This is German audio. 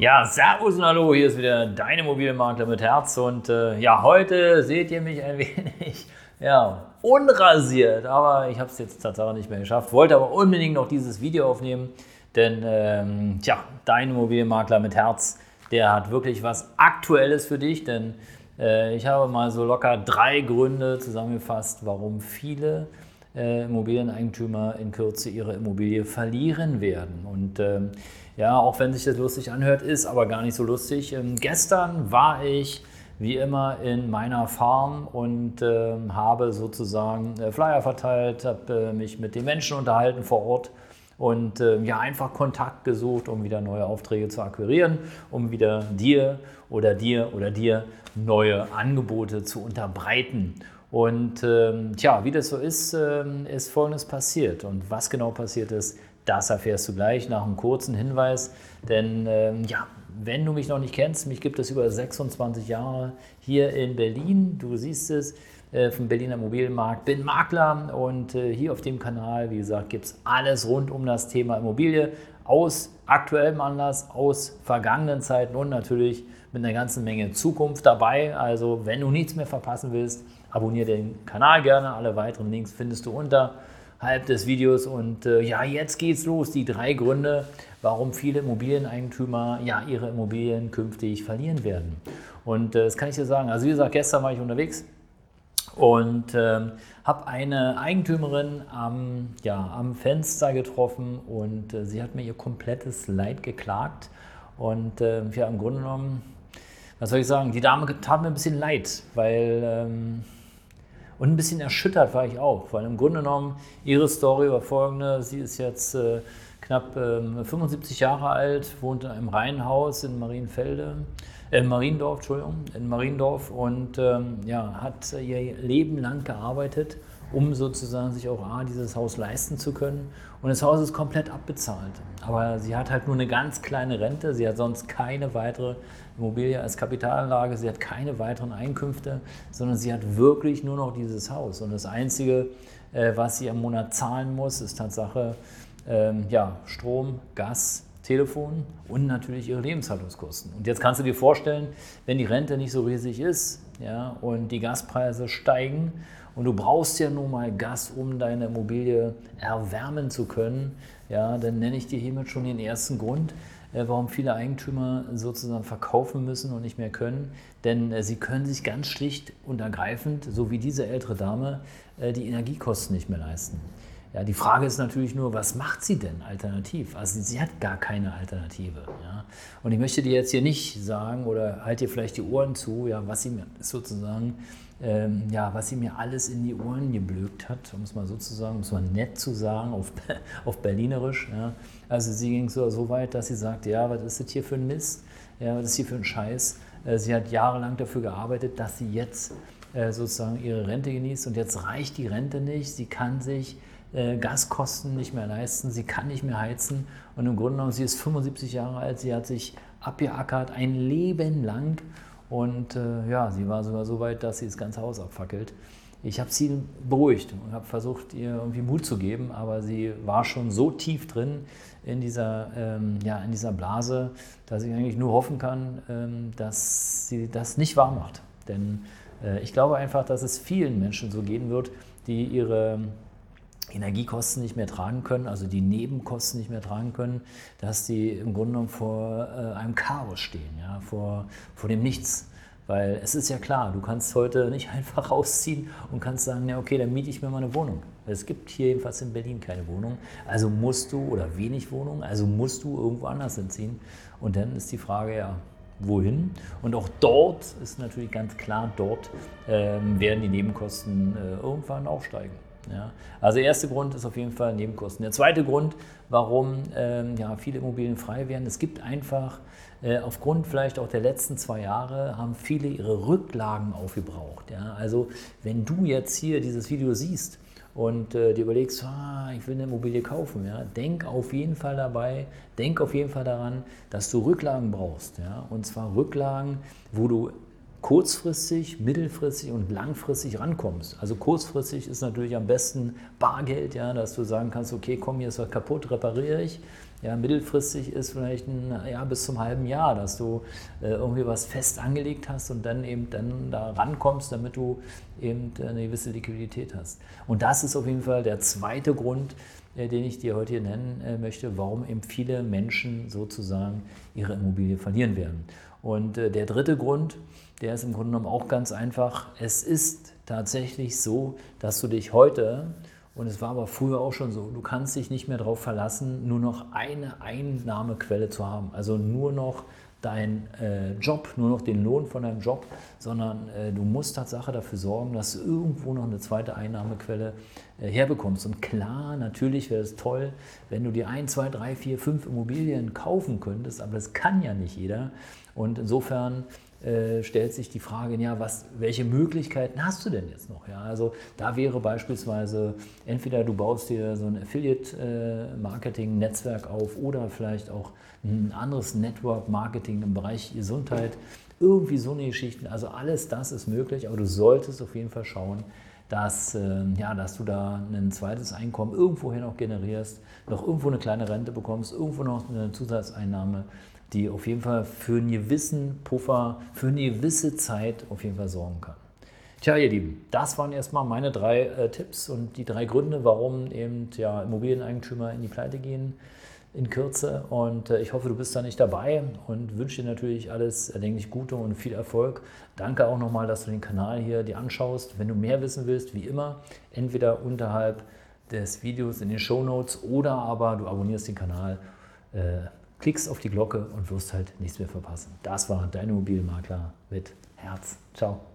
Ja, Servus und Hallo, hier ist wieder dein Immobilienmakler mit Herz und äh, ja, heute seht ihr mich ein wenig ja, unrasiert, aber ich habe es jetzt tatsächlich nicht mehr geschafft, wollte aber unbedingt noch dieses Video aufnehmen, denn ähm, tja, dein Immobilienmakler mit Herz, der hat wirklich was Aktuelles für dich, denn äh, ich habe mal so locker drei Gründe zusammengefasst, warum viele äh, Immobilieneigentümer in Kürze ihre Immobilie verlieren werden und ähm, ja, auch wenn sich das lustig anhört, ist aber gar nicht so lustig. Ähm, gestern war ich wie immer in meiner Farm und äh, habe sozusagen äh, Flyer verteilt, habe äh, mich mit den Menschen unterhalten vor Ort und ähm, ja, einfach Kontakt gesucht, um wieder neue Aufträge zu akquirieren, um wieder dir oder dir oder dir neue Angebote zu unterbreiten. Und ähm, tja, wie das so ist, ähm, ist Folgendes passiert. Und was genau passiert ist, das erfährst du gleich nach einem kurzen Hinweis. Denn ähm, ja, wenn du mich noch nicht kennst, mich gibt es über 26 Jahre hier in Berlin. Du siehst es äh, vom Berliner Immobilienmarkt. Bin Makler und äh, hier auf dem Kanal, wie gesagt, gibt es alles rund um das Thema Immobilie aus aktuellem Anlass, aus vergangenen Zeiten und natürlich mit einer ganzen Menge Zukunft dabei. Also wenn du nichts mehr verpassen willst, abonniere den Kanal gerne. Alle weiteren Links findest du unter halb des Videos. Und äh, ja, jetzt geht's los. Die drei Gründe, warum viele Immobilieneigentümer ja ihre Immobilien künftig verlieren werden. Und äh, das kann ich dir sagen. Also wie gesagt, gestern war ich unterwegs und äh, habe eine Eigentümerin am, ja, am Fenster getroffen und äh, sie hat mir ihr komplettes Leid geklagt. Und äh, ja, im Grunde genommen, was soll ich sagen, die Dame tat mir ein bisschen leid, weil ähm, und ein bisschen erschüttert war ich auch, weil im Grunde genommen ihre Story war folgende. Sie ist jetzt äh, knapp äh, 75 Jahre alt, wohnt in einem Reihenhaus in Marienfelde, äh, Mariendorf, Entschuldigung, in Mariendorf und ähm, ja, hat ihr Leben lang gearbeitet, um sozusagen sich auch A, dieses Haus leisten zu können. Und das Haus ist komplett abbezahlt. Aber sie hat halt nur eine ganz kleine Rente, sie hat sonst keine weitere Immobilie als Kapitalanlage, sie hat keine weiteren Einkünfte, sondern sie hat wirklich nur noch dieses Haus. Und das Einzige, äh, was sie am Monat zahlen muss, ist Tatsache ähm, ja, Strom, Gas, Telefon und natürlich ihre Lebenshaltungskosten. Und jetzt kannst du dir vorstellen, wenn die Rente nicht so riesig ist ja, und die Gaspreise steigen und du brauchst ja nun mal Gas, um deine Immobilie erwärmen zu können, ja, dann nenne ich dir hiermit schon den ersten Grund, äh, warum viele Eigentümer sozusagen verkaufen müssen und nicht mehr können. Denn äh, sie können sich ganz schlicht und ergreifend, so wie diese ältere Dame, äh, die Energiekosten nicht mehr leisten. Ja, die Frage ist natürlich nur, was macht sie denn alternativ? Also sie hat gar keine Alternative. Ja? Und ich möchte dir jetzt hier nicht sagen oder halt dir vielleicht die Ohren zu, ja, was sie mir sozusagen, ähm, ja, was sie mir alles in die Ohren geblökt hat, um es mal so zu sagen, um es mal nett zu sagen, auf, auf Berlinerisch. Ja? Also sie ging so, so weit, dass sie sagte, ja, was ist das hier für ein Mist? Ja, was ist hier für ein Scheiß? Äh, sie hat jahrelang dafür gearbeitet, dass sie jetzt äh, sozusagen ihre Rente genießt und jetzt reicht die Rente nicht. Sie kann sich äh, Gaskosten nicht mehr leisten, sie kann nicht mehr heizen und im Grunde genommen, sie ist 75 Jahre alt, sie hat sich abgeackert ein Leben lang und äh, ja, sie war sogar so weit, dass sie das ganze Haus abfackelt. Ich habe sie beruhigt und habe versucht, ihr irgendwie Mut zu geben, aber sie war schon so tief drin in dieser, ähm, ja, in dieser Blase, dass ich eigentlich nur hoffen kann, ähm, dass sie das nicht wahr macht. Denn äh, ich glaube einfach, dass es vielen Menschen so gehen wird, die ihre Energiekosten nicht mehr tragen können, also die Nebenkosten nicht mehr tragen können, dass die im Grunde genommen vor äh, einem Chaos stehen, ja, vor, vor dem Nichts. Weil es ist ja klar, du kannst heute nicht einfach rausziehen und kannst sagen, ja okay, dann miete ich mir mal eine Wohnung. Es gibt hier jedenfalls in Berlin keine Wohnung. Also musst du, oder wenig Wohnung, also musst du irgendwo anders hinziehen. Und dann ist die Frage, ja, wohin? Und auch dort ist natürlich ganz klar, dort ähm, werden die Nebenkosten äh, irgendwann aufsteigen. Ja? Also der erste Grund ist auf jeden Fall Nebenkosten. Der zweite Grund, warum ähm, ja, viele Immobilien frei werden, es gibt einfach äh, aufgrund vielleicht auch der letzten zwei Jahre haben viele ihre Rücklagen aufgebraucht. Ja? Also wenn du jetzt hier dieses Video siehst und äh, dir überlegst, ah, ich will eine Immobilie kaufen, ja, denk auf jeden Fall dabei, denk auf jeden Fall daran, dass du Rücklagen brauchst. Ja? Und zwar Rücklagen, wo du kurzfristig, mittelfristig und langfristig rankommst. Also kurzfristig ist natürlich am besten Bargeld, ja, dass du sagen kannst, okay, komm, hier ist was kaputt, repariere ich. Ja, mittelfristig ist vielleicht ein ja, bis zum halben Jahr, dass du äh, irgendwie was fest angelegt hast und dann eben dann da rankommst, damit du eben eine gewisse Liquidität hast. Und das ist auf jeden Fall der zweite Grund, den ich dir heute hier nennen äh, möchte, warum eben viele Menschen sozusagen ihre Immobilie verlieren werden. Und äh, der dritte Grund, der ist im Grunde genommen auch ganz einfach. Es ist tatsächlich so, dass du dich heute, und es war aber früher auch schon so, du kannst dich nicht mehr darauf verlassen, nur noch eine Einnahmequelle zu haben. Also nur noch dein äh, Job, nur noch den Lohn von deinem Job, sondern äh, du musst Tatsache dafür sorgen, dass du irgendwo noch eine zweite Einnahmequelle äh, herbekommst. Und klar, natürlich wäre es toll, wenn du dir ein, zwei, drei, vier, fünf Immobilien kaufen könntest, aber das kann ja nicht jeder. Und insofern äh, stellt sich die Frage, ja, was, welche Möglichkeiten hast du denn jetzt noch? Ja, also da wäre beispielsweise entweder du baust dir so ein Affiliate-Marketing-Netzwerk auf oder vielleicht auch ein anderes Network-Marketing im Bereich Gesundheit, irgendwie so eine Geschichten. Also alles das ist möglich, aber du solltest auf jeden Fall schauen, dass, äh, ja, dass du da ein zweites Einkommen irgendwoher noch generierst, noch irgendwo eine kleine Rente bekommst, irgendwo noch eine Zusatzeinnahme die auf jeden Fall für einen gewissen Puffer, für eine gewisse Zeit auf jeden Fall sorgen kann. Tja, ihr Lieben, das waren erstmal meine drei äh, Tipps und die drei Gründe, warum eben ja, Immobilieneigentümer in die Pleite gehen in Kürze. Und äh, ich hoffe, du bist da nicht dabei und wünsche dir natürlich alles erdenklich Gute und viel Erfolg. Danke auch nochmal, dass du den Kanal hier dir anschaust. Wenn du mehr wissen willst, wie immer, entweder unterhalb des Videos in den Show Notes oder aber du abonnierst den Kanal. Äh, klickst auf die Glocke und wirst halt nichts mehr verpassen. Das war dein Immobilienmakler mit Herz. Ciao.